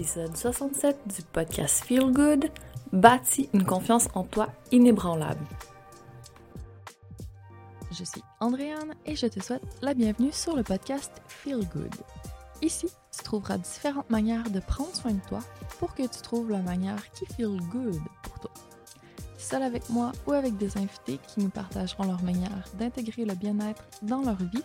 l'épisode 67 du podcast Feel Good, bâtis une confiance en toi inébranlable. Je suis Andréane et je te souhaite la bienvenue sur le podcast Feel Good. Ici, tu trouveras différentes manières de prendre soin de toi pour que tu trouves la manière qui feel good pour toi. Seul avec moi ou avec des invités qui nous partageront leur manière d'intégrer le bien-être dans leur vie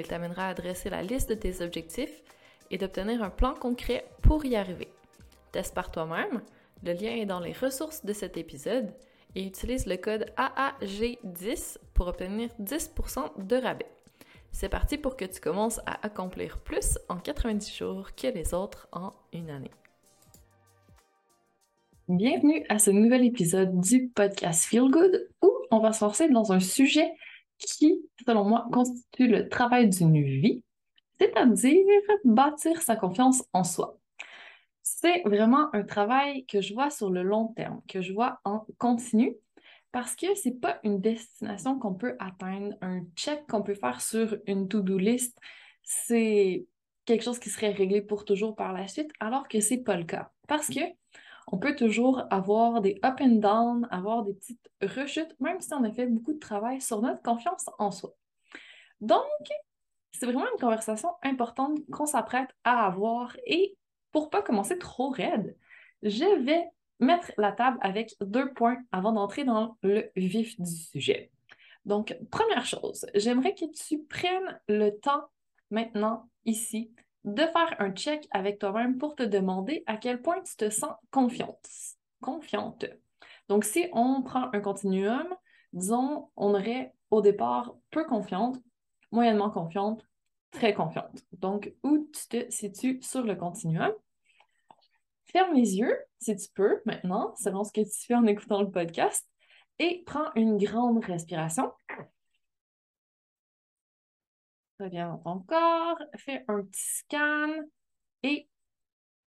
il t'amènera à dresser la liste de tes objectifs et d'obtenir un plan concret pour y arriver. Teste par toi-même. Le lien est dans les ressources de cet épisode et utilise le code AAG10 pour obtenir 10% de rabais. C'est parti pour que tu commences à accomplir plus en 90 jours que les autres en une année. Bienvenue à ce nouvel épisode du podcast Feel Good où on va se forcer dans un sujet qui, selon moi, constitue le travail d'une vie, c'est-à-dire bâtir sa confiance en soi. C'est vraiment un travail que je vois sur le long terme, que je vois en continu, parce que c'est pas une destination qu'on peut atteindre, un check qu'on peut faire sur une to-do list. C'est quelque chose qui serait réglé pour toujours par la suite, alors que c'est pas le cas. Parce que on peut toujours avoir des up and down, avoir des petites rechutes, même si on a fait beaucoup de travail sur notre confiance en soi. Donc, c'est vraiment une conversation importante qu'on s'apprête à avoir et pour pas commencer trop raide, je vais mettre la table avec deux points avant d'entrer dans le vif du sujet. Donc, première chose, j'aimerais que tu prennes le temps maintenant, ici, de faire un check avec toi-même pour te demander à quel point tu te sens confiante. Confiante. Donc, si on prend un continuum, disons, on aurait au départ peu confiante, moyennement confiante, très confiante. Donc, où tu te situes sur le continuum? Ferme les yeux, si tu peux, maintenant, selon ce que tu fais en écoutant le podcast, et prends une grande respiration. Reviens dans ton corps, fais un petit scan et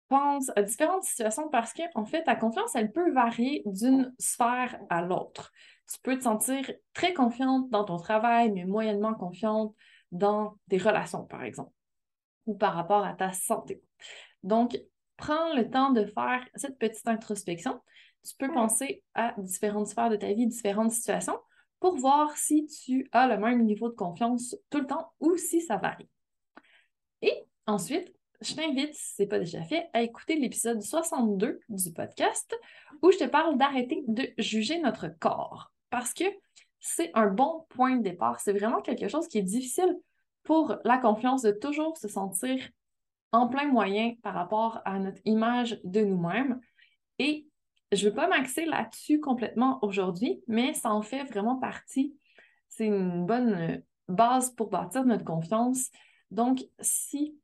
pense à différentes situations parce qu'en en fait, ta confiance, elle peut varier d'une sphère à l'autre. Tu peux te sentir très confiante dans ton travail, mais moyennement confiante dans tes relations, par exemple, ou par rapport à ta santé. Donc, prends le temps de faire cette petite introspection. Tu peux penser à différentes sphères de ta vie, différentes situations, pour voir si tu as le même niveau de confiance tout le temps ou si ça varie. Et ensuite, je t'invite, si ce n'est pas déjà fait, à écouter l'épisode 62 du podcast où je te parle d'arrêter de juger notre corps parce que c'est un bon point de départ. C'est vraiment quelque chose qui est difficile pour la confiance de toujours se sentir en plein moyen par rapport à notre image de nous-mêmes. Je ne veux pas m'axer là-dessus complètement aujourd'hui, mais ça en fait vraiment partie. C'est une bonne euh, base pour bâtir notre confiance. Donc, si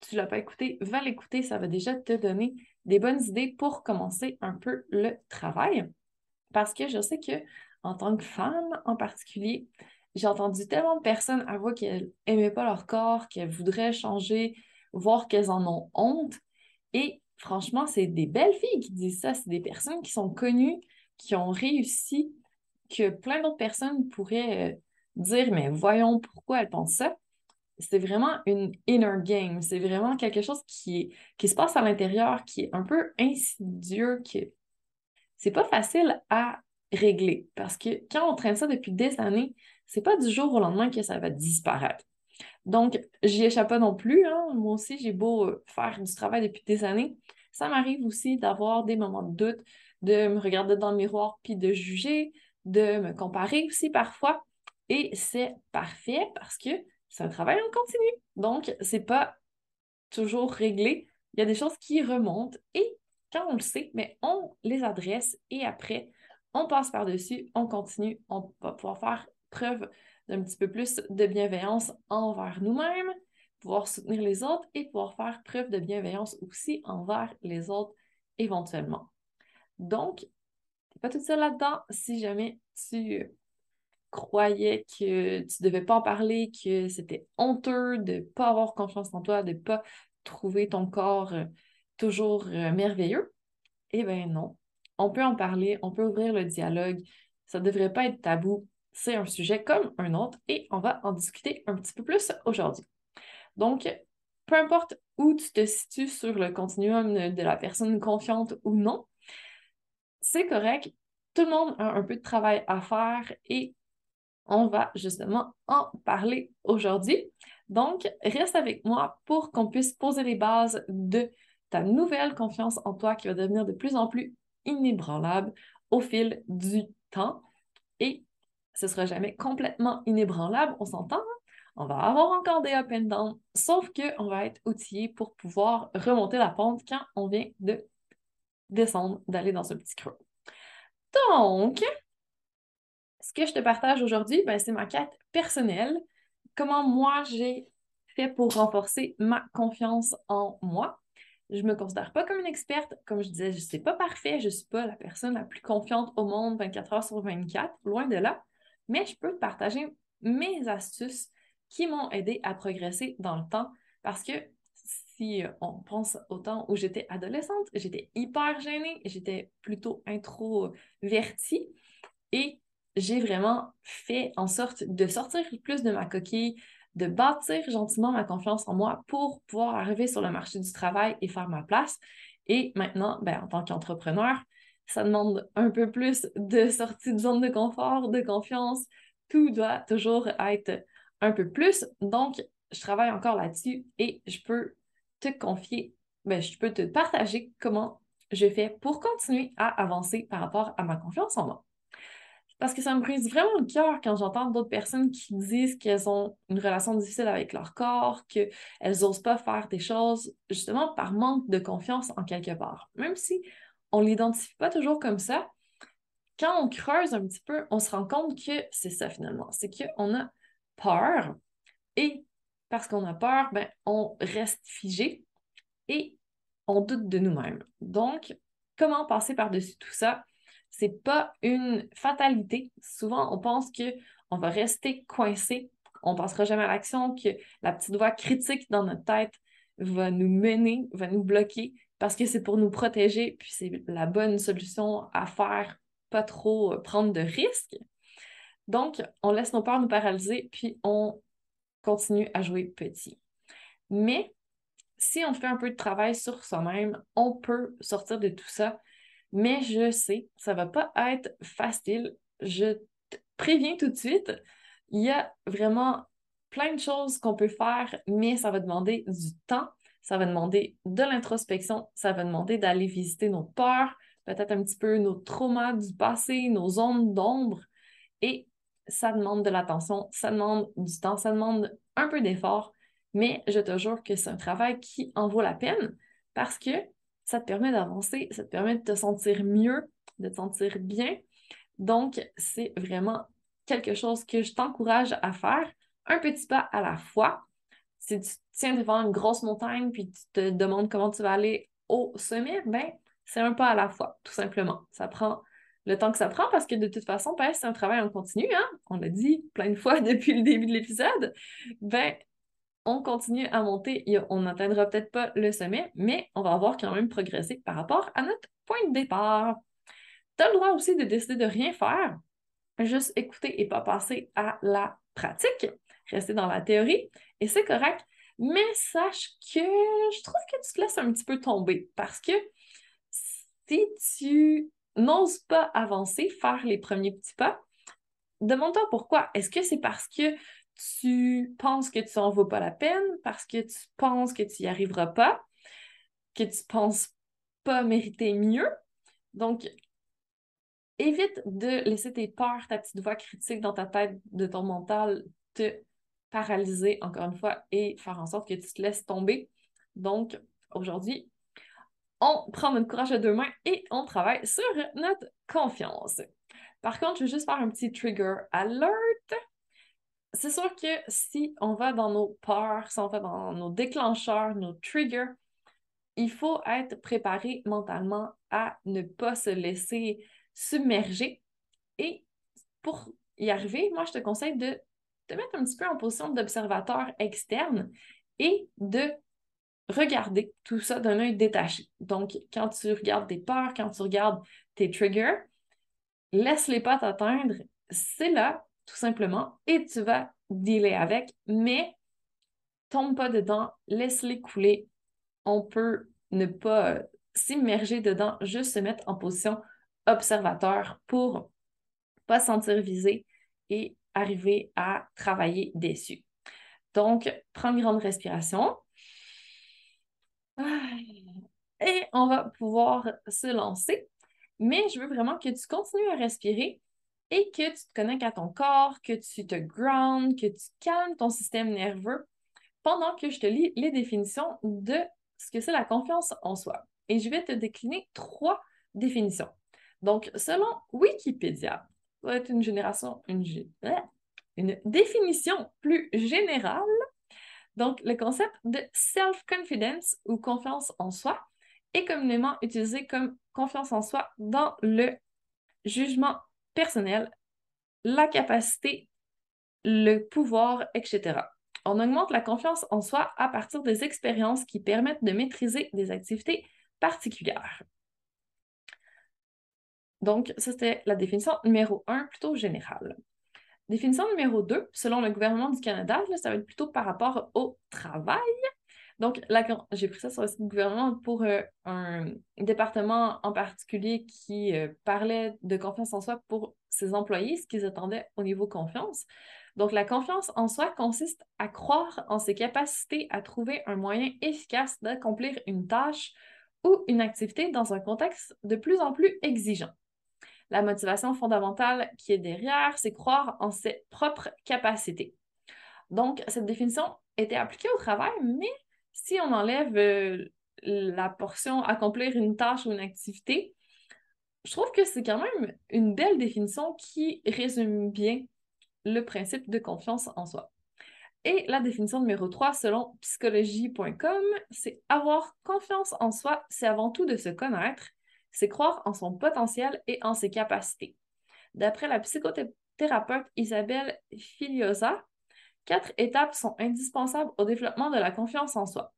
tu ne l'as pas écouté, va l'écouter. Ça va déjà te donner des bonnes idées pour commencer un peu le travail. Parce que je sais que en tant que femme en particulier, j'ai entendu tellement de personnes avouer qu'elles n'aimaient pas leur corps, qu'elles voudraient changer, voire qu'elles en ont honte. Et franchement, c'est des belles filles qui disent ça. C'est des personnes qui sont connues, qui ont réussi, que plein d'autres personnes pourraient euh, dire, mais voyons pourquoi elles pensent ça. C'est vraiment une inner game. C'est vraiment quelque chose qui, se passe à l'intérieur, qui est un peu insidieux, qui c'est pas facile à régler. Parce que quand on traîne ça depuis des années, c'est pas du jour au lendemain que ça va disparaître. Donc, j'y échappe pas non plus. Hein. Moi aussi, j'ai beau euh, faire du travail depuis des années. Ça m'arrive aussi d'avoir des moments de doute, de me regarder dans le miroir puis de juger, de me comparer aussi parfois. Et c'est parfait parce que c'est un travail en continu. Donc, c'est pas toujours réglé. Il y a des choses qui remontent et quand on le sait, mais on les adresse et après, on passe par-dessus, on continue, on va pouvoir faire preuve d'un petit peu plus de bienveillance envers nous-mêmes, pouvoir soutenir les autres et pouvoir faire preuve de bienveillance aussi envers les autres éventuellement. Donc, tu n'es pas toute seule là-dedans. Si jamais tu croyais que tu ne devais pas en parler, que c'était honteux de pas avoir confiance en toi, de pas trouver ton corps euh, toujours euh, merveilleux, eh bien non. On peut en parler, on peut ouvrir le dialogue. Ça ne devrait pas être tabou. C'est un sujet comme un autre et on va en discuter un petit peu plus aujourd'hui. Donc, peu importe où tu te situes sur le continuum de la personne confiante ou non, c'est correct. Tout le monde a un peu de travail à faire et on va justement en parler aujourd'hui. Donc, reste avec moi pour qu'on puisse poser les bases de ta nouvelle confiance en toi qui va devenir de plus en plus inébranlable au fil du temps. Ce ne sera jamais complètement inébranlable, on s'entend. Hein? On va avoir encore des up and down, sauf qu'on va être outillé pour pouvoir remonter la pente quand on vient de descendre, d'aller dans ce petit creux. Donc, ce que je te partage aujourd'hui, ben, c'est ma quête personnelle. Comment moi j'ai fait pour renforcer ma confiance en moi? Je me considère pas comme une experte. Comme je disais, je ne suis pas parfait. Je ne suis pas la personne la plus confiante au monde 24 heures sur 24, loin de là. Mais je peux te partager mes astuces qui m'ont aidé à progresser dans le temps parce que si on pense au temps où j'étais adolescente, j'étais hyper gênée, j'étais plutôt introvertie et j'ai vraiment fait en sorte de sortir plus de ma coquille, de bâtir gentiment ma confiance en moi pour pouvoir arriver sur le marché du travail et faire ma place. Et maintenant, ben, en tant qu'entrepreneur, ça demande un peu plus de sortie de zone de confort, de confiance. Tout doit toujours être un peu plus. Donc, je travaille encore là-dessus et je peux te confier, ben, je peux te partager comment je fais pour continuer à avancer par rapport à ma confiance en moi. Parce que ça me brise vraiment le cœur quand j'entends d'autres personnes qui disent qu'elles ont une relation difficile avec leur corps, qu'elles n'osent pas faire des choses justement par manque de confiance en quelque part. Même si on ne l'identifie pas toujours comme ça, quand on creuse un petit peu, on se rend compte que c'est ça finalement. C'est qu'on a peur et parce qu'on a peur, ben, on reste figé et on doute de nous-mêmes. Donc, comment passer par-dessus tout ça? c'est pas une fatalité. Souvent, on pense qu'on va rester coincé, on passera jamais à l'action, que la petite voix critique dans notre tête va nous mener, va nous bloquer parce que c'est pour nous protéger, puis c'est la bonne solution à faire, pas trop euh, prendre de risques. Donc, on laisse nos peurs nous paralyser, puis on continue à jouer petit. Mais si on fait un peu de travail sur soi-même, on peut sortir de tout ça mais je sais, ça va pas être facile. Je te préviens tout de suite, il y a vraiment plein de choses qu'on peut faire, mais ça va demander du temps, ça va demander de l'introspection, ça va demander d'aller visiter nos peurs, peut-être un petit peu nos traumas du passé, nos zones d'ombre, et ça demande de l'attention, ça demande du temps, ça demande un peu d'effort, mais je te jure que c'est un travail qui en vaut la peine parce que ça te permet d'avancer, ça te permet de te sentir mieux, de te sentir bien. Donc, c'est vraiment quelque chose que je t'encourage à faire, un petit pas à la fois. Si tu tiens devant une grosse montagne puis tu te demandes comment tu vas aller au sommet, ben c'est un pas à la fois, tout simplement. Ça prend le temps que ça prend parce que de toute façon, ben, c'est un travail en continu, hein? on l'a dit plein de fois depuis le début de l'épisode. Ben, on continue à monter. On n'atteindra peut-être pas le sommet, mais on va avoir quand même progressé par rapport à notre point de départ. Tu as le droit aussi de décider de rien faire, juste écouter et pas passer à la pratique, rester dans la théorie, et c'est correct. Mais sache que je trouve que tu te laisses un petit peu tomber parce que si tu n'oses pas avancer, faire les premiers petits pas, demande-toi pourquoi. Est-ce que c'est parce que tu penses que tu n'en vaut pas la peine, parce que tu penses que tu n'y arriveras pas, que tu penses pas mériter mieux? Donc, évite de laisser tes peurs, ta petite voix critique dans ta tête, de ton mental, te paralyser encore une fois et faire en sorte que tu te laisses tomber. Donc, aujourd'hui, on prend notre courage à deux mains et on travaille sur notre confiance. Par contre, je veux juste faire un petit trigger alert. C'est sûr que si on va dans nos peurs, si on va dans nos déclencheurs, nos triggers, il faut être préparé mentalement à ne pas se laisser submerger. Et pour y arriver, moi, je te conseille de mettre un petit peu en position d'observateur externe et de regarder tout ça d'un œil détaché. Donc, quand tu regardes tes peurs, quand tu regardes tes triggers, laisse-les pas t'atteindre. C'est là, tout simplement, et tu vas dealer avec, mais tombe pas dedans, laisse-les couler. On peut ne pas s'immerger dedans, juste se mettre en position observateur pour pas se sentir visé et arriver à travailler dessus. Donc, prends une grande respiration. Ah. Et on va pouvoir se lancer. Mais je veux vraiment que tu continues à respirer et que tu te connectes à ton corps, que tu te ground, que tu calmes ton système nerveux pendant que je te lis les définitions de ce que c'est la confiance en soi. Et je vais te décliner trois définitions. Donc, selon Wikipédia, va être une génération, une, une définition plus générale. Donc, le concept de self-confidence ou confiance en soi est communément utilisé comme confiance en soi dans le jugement personnel, la capacité, le pouvoir, etc. On augmente la confiance en soi à partir des expériences qui permettent de maîtriser des activités particulières. Donc, ça, c'était la définition numéro un, plutôt générale. Définition numéro 2, selon le gouvernement du Canada, ça va être plutôt par rapport au travail. Donc, j'ai pris ça sur le site du gouvernement pour euh, un département en particulier qui euh, parlait de confiance en soi pour ses employés, ce qu'ils attendaient au niveau confiance. Donc, la confiance en soi consiste à croire en ses capacités à trouver un moyen efficace d'accomplir une tâche ou une activité dans un contexte de plus en plus exigeant. La motivation fondamentale qui est derrière, c'est croire en ses propres capacités. Donc, cette définition était appliquée au travail, mais si on enlève euh, la portion accomplir une tâche ou une activité, je trouve que c'est quand même une belle définition qui résume bien le principe de confiance en soi. Et la définition numéro 3, selon psychologie.com, c'est avoir confiance en soi, c'est avant tout de se connaître, c'est croire en son potentiel et en ses capacités. D'après la psychothérapeute Isabelle Filiosa, quatre étapes sont indispensables au développement de la confiance en soi.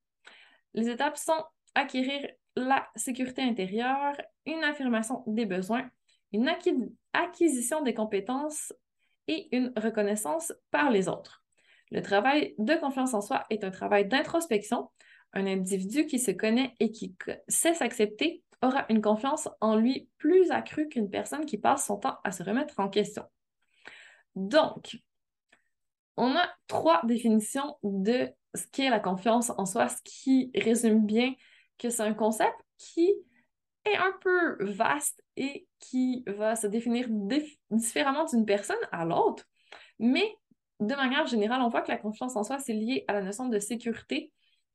Les étapes sont acquérir la sécurité intérieure, une affirmation des besoins, une acquisition des compétences et une reconnaissance par les autres. Le travail de confiance en soi est un travail d'introspection. Un individu qui se connaît et qui sait s'accepter aura une confiance en lui plus accrue qu'une personne qui passe son temps à se remettre en question. Donc, on a trois définitions de ce qu'est la confiance en soi, ce qui résume bien que c'est un concept qui est un peu vaste et qui va se définir différemment d'une personne à l'autre. Mais de manière générale, on voit que la confiance en soi, c'est lié à la notion de sécurité,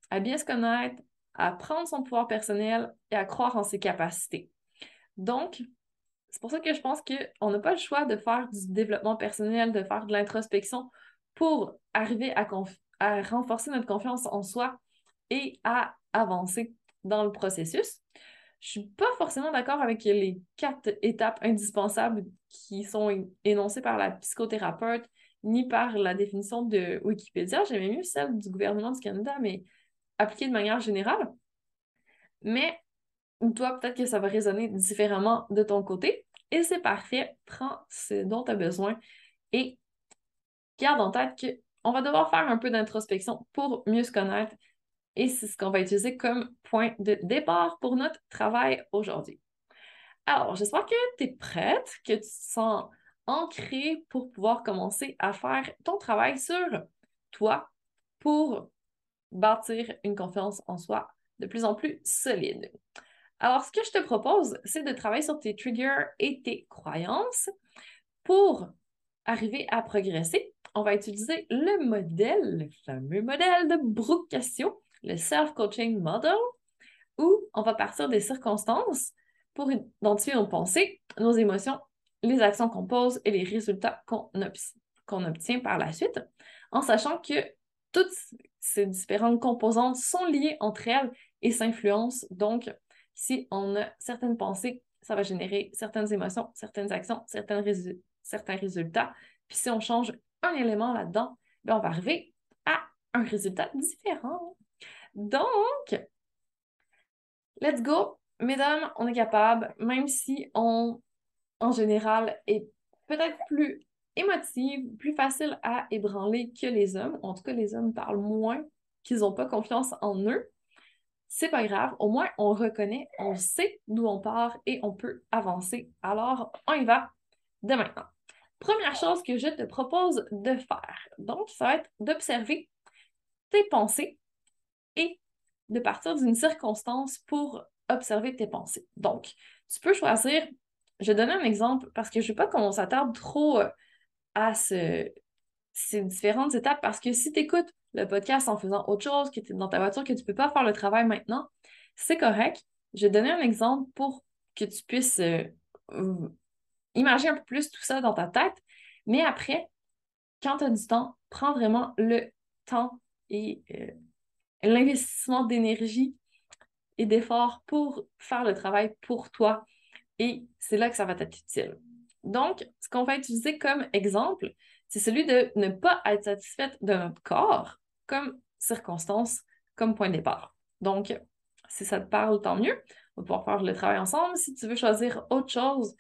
à bien se connaître, à prendre son pouvoir personnel et à croire en ses capacités. Donc, c'est pour ça que je pense qu'on n'a pas le choix de faire du développement personnel, de faire de l'introspection pour arriver à, renforcer notre confiance en soi et à avancer dans le processus. Je ne suis pas forcément d'accord avec les quatre étapes indispensables qui sont énoncées par la psychothérapeute ni par la définition de Wikipédia. J'aimais mieux celle du gouvernement du Canada, mais appliquée de manière générale. Mais toi, peut-être que ça va résonner différemment de ton côté. Et c'est parfait. Prends ce dont tu as besoin et garde en tête qu'on va devoir faire un peu d'introspection pour mieux se connaître. Et c'est ce qu'on va utiliser comme point de départ pour notre travail aujourd'hui. Alors, j'espère que tu es prête, que tu te sens ancré pour pouvoir commencer à faire ton travail sur toi pour bâtir une confiance en soi de plus en plus solide. Alors, ce que je te propose, c'est de travailler sur tes triggers et tes croyances pour arriver à progresser. On va utiliser le modèle, le fameux modèle de Brooke le Self-Coaching Model, où on va partir des circonstances pour identifier nos pensées, nos émotions, les actions qu'on pose et les résultats qu'on obtient par la suite, en sachant que toutes ces différentes composantes sont liées entre elles et s'influencent. Donc, si on a certaines pensées, ça va générer certaines émotions, certaines actions, certains, résultats. Puis si on change un élément là-dedans, ben, on va arriver à un résultat différent. Donc, let's go. Mesdames, on est capable, même si on, en général, est peut-être plus émotive, plus facile à ébranler que les hommes. En tout cas, les hommes parlent moins, qu'ils n'ont pas confiance en eux. C'est pas grave, au moins on reconnaît, on sait d'où on part et on peut avancer. Alors, on y va de maintenant. Première chose que je te propose de faire, donc, ça va être d'observer tes pensées et de partir d'une circonstance pour observer tes pensées. Donc, tu peux choisir, je vais donner un exemple parce que je ne veux pas qu'on s'attarde trop à ces différentes étapes parce que si tu écoutes le podcast en faisant autre chose, que tu es dans ta voiture, que tu ne peux pas faire le travail maintenant, c'est correct. Je vais donner un exemple pour que tu puisses euh, imaginer un peu plus tout ça dans ta tête. Mais après, quand tu as du temps, prends vraiment le temps et euh, l'investissement d'énergie et d'efforts pour faire le travail pour toi. Et c'est là que ça va t'être utile. Donc, ce qu'on va utiliser comme exemple, c'est celui de ne pas être satisfaite de notre corps comme circonstance, comme point de départ. Donc, si ça te parle, tant mieux. On va pouvoir faire le travail ensemble. Si tu veux choisir autre chose,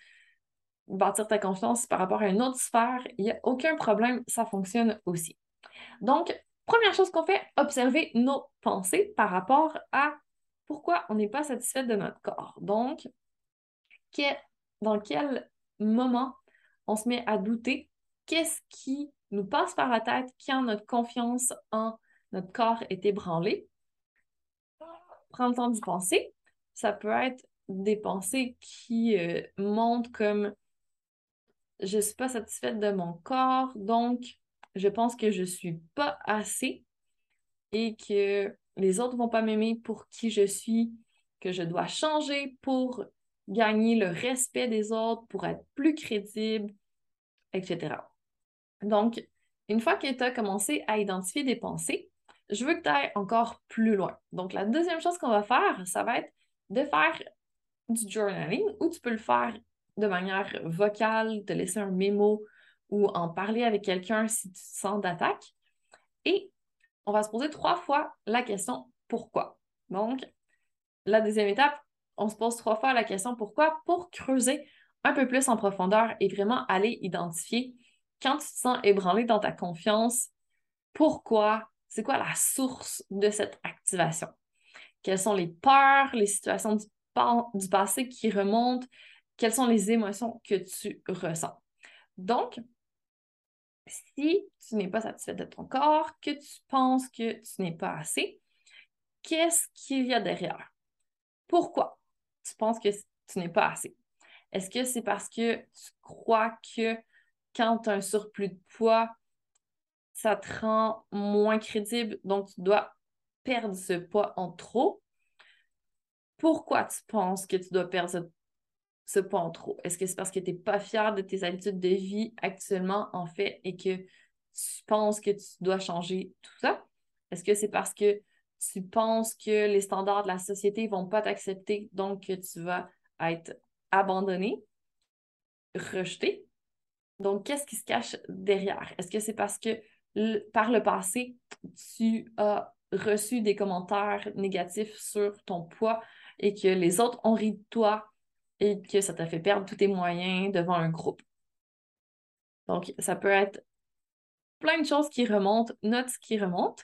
bâtir ta confiance par rapport à une autre sphère, il n'y a aucun problème, ça fonctionne aussi. Donc, première chose qu'on fait, observer nos pensées par rapport à pourquoi on n'est pas satisfait de notre corps. Donc, dans quel moment on se met à douter qu'est-ce qui nous passe par la tête quand notre confiance en notre corps est ébranlée? Prendre le temps d'y penser. Ça peut être des pensées qui euh, montrent comme je ne suis pas satisfaite de mon corps, donc je pense que je ne suis pas assez et que les autres ne vont pas m'aimer pour qui je suis, que je dois changer pour gagner le respect des autres, pour être plus crédible, etc. Donc, une fois que tu as commencé à identifier des pensées, je veux que tu ailles encore plus loin. Donc, la deuxième chose qu'on va faire, ça va être de faire du journaling ou tu peux le faire de manière vocale, te laisser un mémo ou en parler avec quelqu'un si tu te sens d'attaque. Et on va se poser trois fois la question pourquoi. Donc, la deuxième étape, on se pose trois fois la question pourquoi? Pour creuser un peu plus en profondeur et vraiment aller identifier quand tu te sens ébranlé dans ta confiance, pourquoi, c'est quoi la source de cette activation? Quelles sont les peurs, les situations du, passé qui remontent? Quelles sont les émotions que tu ressens? Donc, si tu n'es pas satisfait de ton corps, que tu penses que tu n'es pas assez, qu'est-ce qu'il y a derrière? Pourquoi? Tu penses que tu n'es pas assez? Est-ce que c'est parce que tu crois que quand tu as un surplus de poids, ça te rend moins crédible, donc tu dois perdre ce poids en trop? Pourquoi tu penses que tu dois perdre ce, poids en trop? Est-ce que c'est parce que tu n'es pas fier de tes habitudes de vie actuellement, en fait, et que tu penses que tu dois changer tout ça? Est-ce que c'est parce que tu penses que les standards de la société ne vont pas t'accepter, donc que tu vas être abandonné, rejeté? Donc, qu'est-ce qui se cache derrière? Est-ce que c'est parce que par le passé, tu as reçu des commentaires négatifs sur ton poids et que les autres ont ri de toi et que ça t'a fait perdre tous tes moyens devant un groupe? Donc, ça peut être plein de choses qui remontent, notes qui remontent.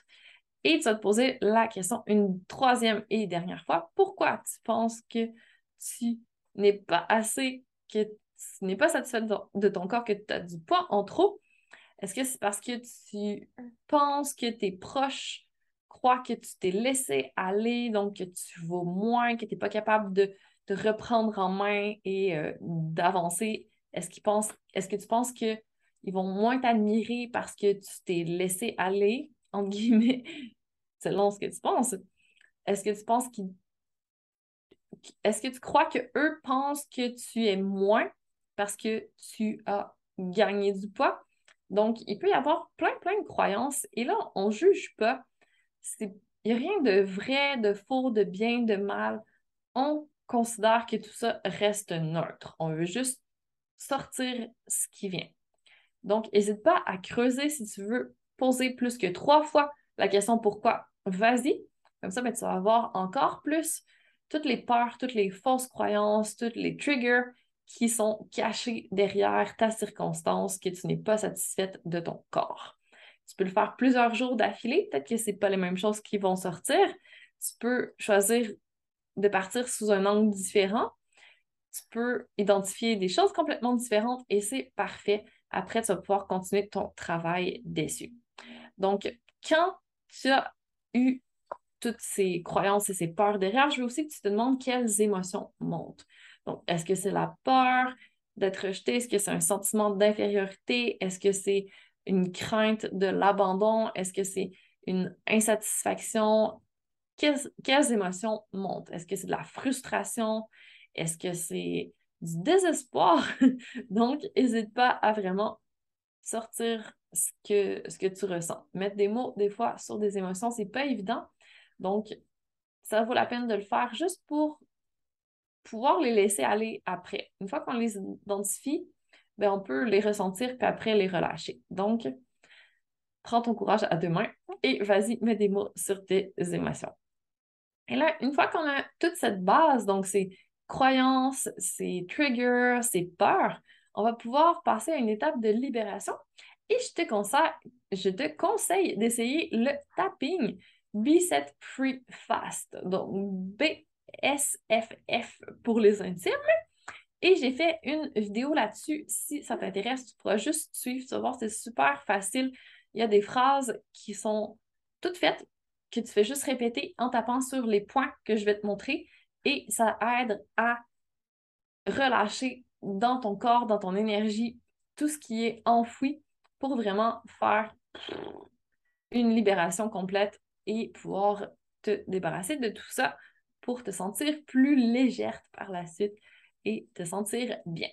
Et tu vas te poser la question une troisième et dernière fois. Pourquoi tu penses que tu n'es pas assez, que tu n'es pas satisfait de ton corps, que tu as du poids en trop, est-ce que c'est parce que tu penses que tes proches croient que tu t'es laissé aller, donc que tu vaux moins, que tu n'es pas capable de te reprendre en main et euh, d'avancer? Est-ce qu'ils pensent, est-ce que tu penses qu'ils vont moins t'admirer parce que tu t'es laissé aller, entre guillemets, selon ce que tu penses? Est-ce que tu penses qu'ils est-ce que tu crois que eux pensent que tu es moins parce que tu as gagné du poids? Donc, il peut y avoir plein, plein de croyances. Et là, on ne juge pas. Il n'y a rien de vrai, de faux, de bien, de mal. On considère que tout ça reste neutre. On veut juste sortir ce qui vient. Donc, n'hésite pas à creuser si tu veux poser plus que trois fois la question pourquoi. Vas-y. Comme ça, ben, tu vas avoir encore plus toutes les peurs, toutes les fausses croyances, toutes les triggers qui sont cachés derrière ta circonstance que tu n'es pas satisfaite de ton corps. Tu peux le faire plusieurs jours d'affilée, peut-être que ce pas les mêmes choses qui vont sortir. Tu peux choisir de partir sous un angle différent. Tu peux identifier des choses complètement différentes et c'est parfait. Après, tu vas pouvoir continuer ton travail dessus. Donc, quand tu as eu toutes ces croyances et ces peurs derrière, je veux aussi que tu te demandes quelles émotions montent. Donc, est-ce que c'est la peur d'être rejeté? Est-ce que c'est un sentiment d'infériorité? Est-ce que c'est une crainte de l'abandon? Est-ce que c'est une insatisfaction? Quelles, émotions montent? Est-ce que c'est de la frustration? Est-ce que c'est du désespoir? Donc, n'hésite pas à vraiment sortir ce que, ce que tu ressens. Mettre des mots, des fois, sur des émotions, c'est pas évident. Donc, ça vaut la peine de le faire juste pour pouvoir les laisser aller après. Une fois qu'on les identifie, ben, on peut les ressentir puis après les relâcher. Donc, prends ton courage à deux mains et vas-y, mets des mots sur tes émotions. Et là, une fois qu'on a toute cette base, donc ces croyances, ces triggers, ces peurs, on va pouvoir passer à une étape de libération. Et je te conseille, je te conseille d'essayer le tapping Bicep Free Fast. Donc, BSFF pour les intimes. Et j'ai fait une vidéo là-dessus. Si ça t'intéresse, tu pourras juste suivre. Tu vas voir, c'est super facile. Il y a des phrases qui sont toutes faites, que tu fais juste répéter en tapant sur les points que je vais te montrer. Et ça aide à relâcher dans ton corps, dans ton énergie, tout ce qui est enfoui pour vraiment faire une libération complète et pouvoir te débarrasser de tout ça pour te sentir plus légère par la suite et te sentir bien.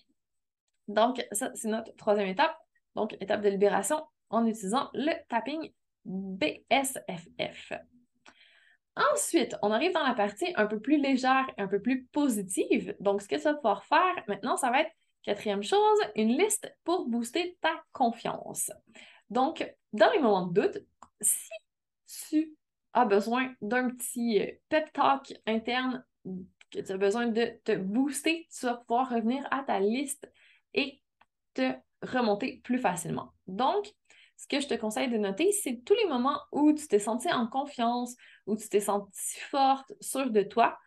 Donc, ça, c'est notre troisième étape. Donc, étape de libération en utilisant le tapping BSFF. Ensuite, on arrive dans la partie un peu plus légère un peu plus positive. Donc, ce que tu vas pouvoir faire maintenant, ça va être, quatrième chose, une liste pour booster ta confiance. Donc, dans les moments de doute, si tu as besoin d'un petit euh, pep talk interne, que tu as besoin de te booster, tu vas pouvoir revenir à ta liste et te remonter plus facilement. Donc, ce que je te conseille de noter, c'est tous les moments où tu t'es senti en confiance, où tu t'es senti forte, sûre de toi,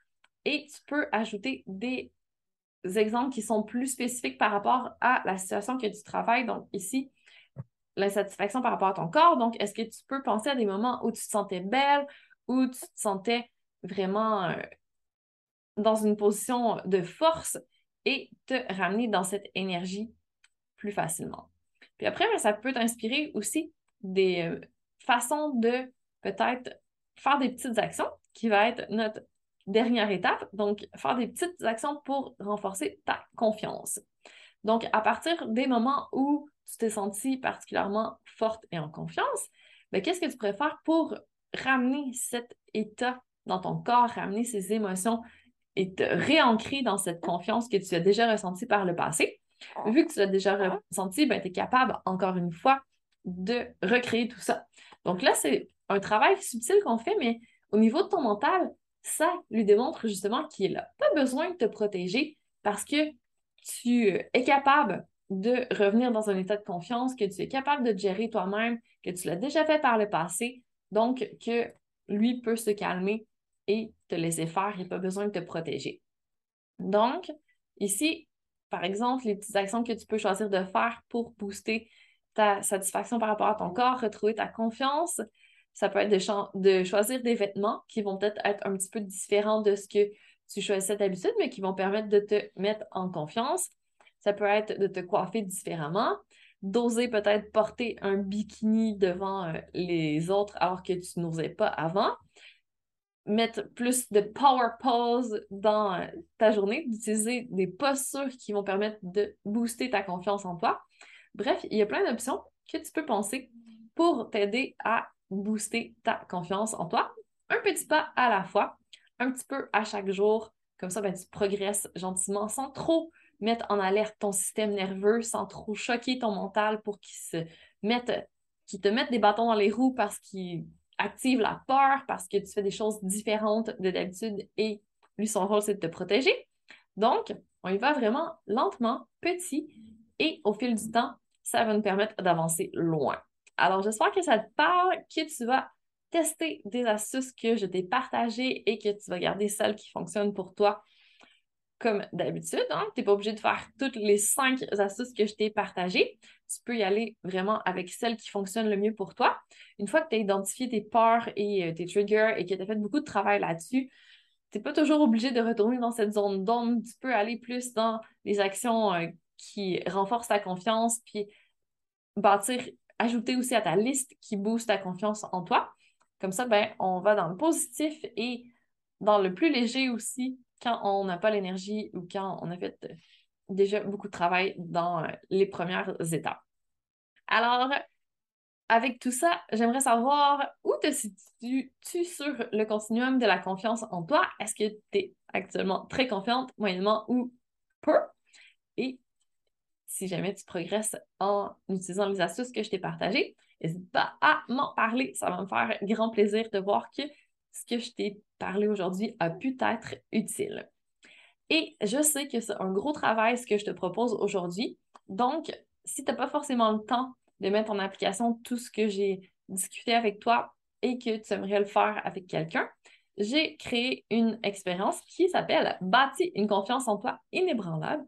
et tu peux ajouter des exemples qui sont plus spécifiques par rapport à la situation que tu travailles. Donc ici, l'insatisfaction par rapport à ton corps. Donc, est-ce que tu peux penser à des moments où tu te sentais belle, où tu te sentais vraiment euh, dans une position de force et te ramener dans cette énergie plus facilement? Puis après, ben, ça peut t'inspirer aussi des euh, façons de peut-être faire des petites actions qui va être notre dernière étape. Donc, faire des petites actions pour renforcer ta confiance. Donc, à partir des moments où tu t'es sentie particulièrement forte et en confiance, ben, qu'est-ce que tu préfères pour ramener cet état dans ton corps, ramener ces émotions et te réancrer dans cette confiance que tu as déjà ressentie par le passé? Vu que tu l'as déjà ressenti, ben, tu es capable, encore une fois, de recréer tout ça. Donc là, c'est un travail subtil qu'on fait, mais au niveau de ton mental, ça lui démontre justement qu'il n'a pas besoin de te protéger parce que tu es capable de revenir dans un état de confiance, que tu es capable de gérer toi-même, que tu l'as déjà fait par le passé, donc que lui peut se calmer et te laisser faire, il n'a pas besoin de te protéger. Donc, ici, par exemple, les petites actions que tu peux choisir de faire pour booster ta satisfaction par rapport à ton corps, retrouver ta confiance, ça peut être de, de choisir des vêtements qui vont peut-être être un petit peu différents de ce que tu choisis cette habitude, mais qui vont permettre de te mettre en confiance. Ça peut être de te coiffer différemment, d'oser peut-être porter un bikini devant euh, les autres alors que tu n'osais pas avant, mettre plus de power pose dans euh, ta journée, d'utiliser des postures qui vont permettre de booster ta confiance en toi. Bref, il y a plein d'options que tu peux penser pour t'aider à booster ta confiance en toi. Un petit pas à la fois, un petit peu à chaque jour. Comme ça, ben, tu progresses gentiment sans trop mettre en alerte ton système nerveux, sans trop choquer ton mental pour qu'il se qu'il te mette des bâtons dans les roues parce qu'il active la peur, parce que tu fais des choses différentes de d'habitude et lui, son rôle, c'est de te protéger. Donc, on y va vraiment lentement, petit, et au fil du temps, ça va nous permettre d'avancer loin. Alors, j'espère que ça te parle, que tu vas tester des astuces que je t'ai partagées et que tu vas garder celles qui fonctionnent pour toi comme d'habitude. Hein. Tu n'es pas obligé de faire toutes les cinq astuces que je t'ai partagées. Tu peux y aller vraiment avec celles qui fonctionnent le mieux pour toi. Une fois que tu as identifié tes peurs et euh, tes triggers et que tu as fait beaucoup de travail là-dessus, tu n'es pas toujours obligé de retourner dans cette zone d'ombre. Tu peux aller plus dans les actions euh, qui renforcent ta confiance, puis bâtir, ajouter aussi à ta liste qui booste ta confiance en toi. Comme ça, ben, on va dans le positif et dans le plus léger aussi quand on n'a pas l'énergie ou quand on a fait euh, déjà beaucoup de travail dans euh, les premières étapes. Alors, avec tout ça, j'aimerais savoir où te situes-tu sur le continuum de la confiance en toi? Est-ce que tu es actuellement très confiante, moyennement ou peu? Et si jamais tu progresses en utilisant les astuces que je t'ai partagées, n'hésite pas à m'en parler. Ça va me faire grand plaisir de voir que ce que je t'ai parlé aujourd'hui a pu être utile. Et je sais que c'est un gros travail ce que je te propose aujourd'hui. Donc, si tu n'as pas forcément le temps de mettre en application tout ce que j'ai discuté avec toi et que tu aimerais le faire avec quelqu'un, j'ai créé une expérience qui s'appelle Bâti une confiance en toi inébranlable.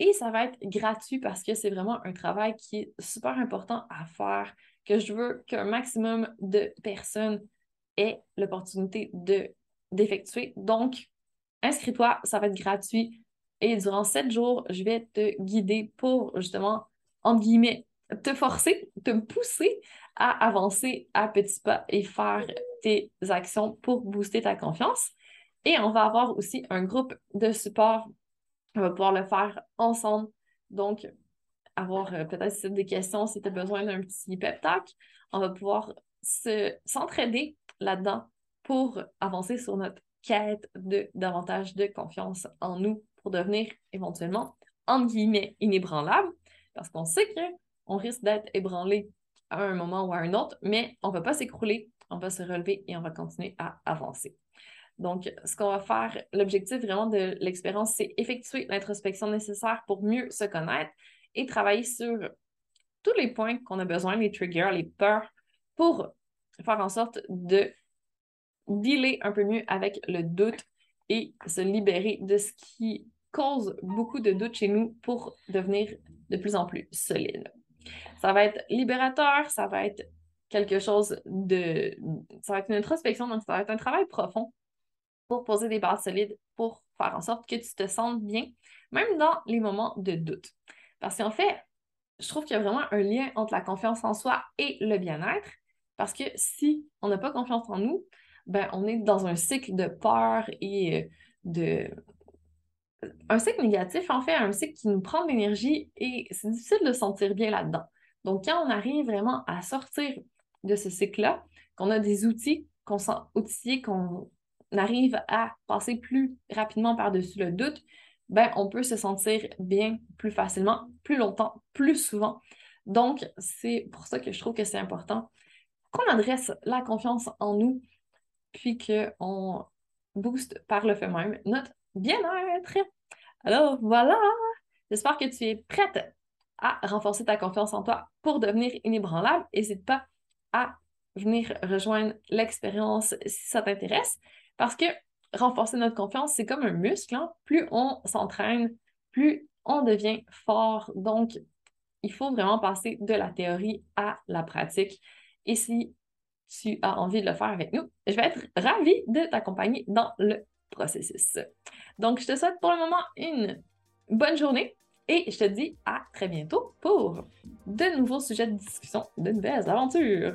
Et ça va être gratuit parce que c'est vraiment un travail qui est super important à faire, que je veux qu'un maximum de personnes aient l'opportunité de d'effectuer. Donc, inscris-toi, ça va être gratuit. Et durant sept jours, je vais te guider pour justement, entre guillemets, te forcer, te pousser à avancer à petits pas et faire tes actions pour booster ta confiance. Et on va avoir aussi un groupe de support. On va pouvoir le faire ensemble. Donc, avoir euh, peut-être des questions si tu as besoin d'un petit pep talk. On va pouvoir s'entraider là-dedans pour avancer sur notre quête de davantage de confiance en nous pour devenir éventuellement, entre guillemets, inébranlable, parce qu'on sait qu'on risque d'être ébranlé à un moment ou à un autre, mais on ne va pas s'écrouler, on va se relever et on va continuer à avancer. Donc, ce qu'on va faire, l'objectif vraiment de l'expérience, c'est effectuer l'introspection nécessaire pour mieux se connaître et travailler sur tous les points qu'on a besoin, les triggers, les peurs, pour faire en sorte de dealer un peu mieux avec le doute et se libérer de ce qui cause beaucoup de doute chez nous pour devenir de plus en plus solide. Ça va être libérateur, ça va être quelque chose de... Ça va être une introspection, donc ça va être un travail profond pour poser des bases solides, pour faire en sorte que tu te sentes bien, même dans les moments de doute. Parce qu'en fait, je trouve qu'il y a vraiment un lien entre la confiance en soi et le bien-être, parce que si on n'a pas confiance en nous, ben, on est dans un cycle de peur et euh, de. Un cycle négatif, en fait, un cycle qui nous prend de l'énergie et c'est difficile de se sentir bien là-dedans. Donc, quand on arrive vraiment à sortir de ce cycle-là, qu'on a des outils, qu'on sent outillés, qu'on arrive à passer plus rapidement par-dessus le doute, ben, on peut se sentir bien plus facilement, plus longtemps, plus souvent. Donc, c'est pour ça que je trouve que c'est important qu'on adresse la confiance en nous puis qu'on booste par le fait même notre bien-être. Alors voilà, j'espère que tu es prête à renforcer ta confiance en toi pour devenir inébranlable. N'hésite pas à venir rejoindre l'expérience si ça t'intéresse, parce que renforcer notre confiance, c'est comme un muscle. Hein. Plus on s'entraîne, plus on devient fort. Donc, il faut vraiment passer de la théorie à la pratique. Et si tu as envie de le faire avec nous, je vais être ravie de t'accompagner dans le processus. Donc, je te souhaite pour le moment une bonne journée et je te dis à très bientôt pour de nouveaux sujets de discussion, de nouvelles aventures.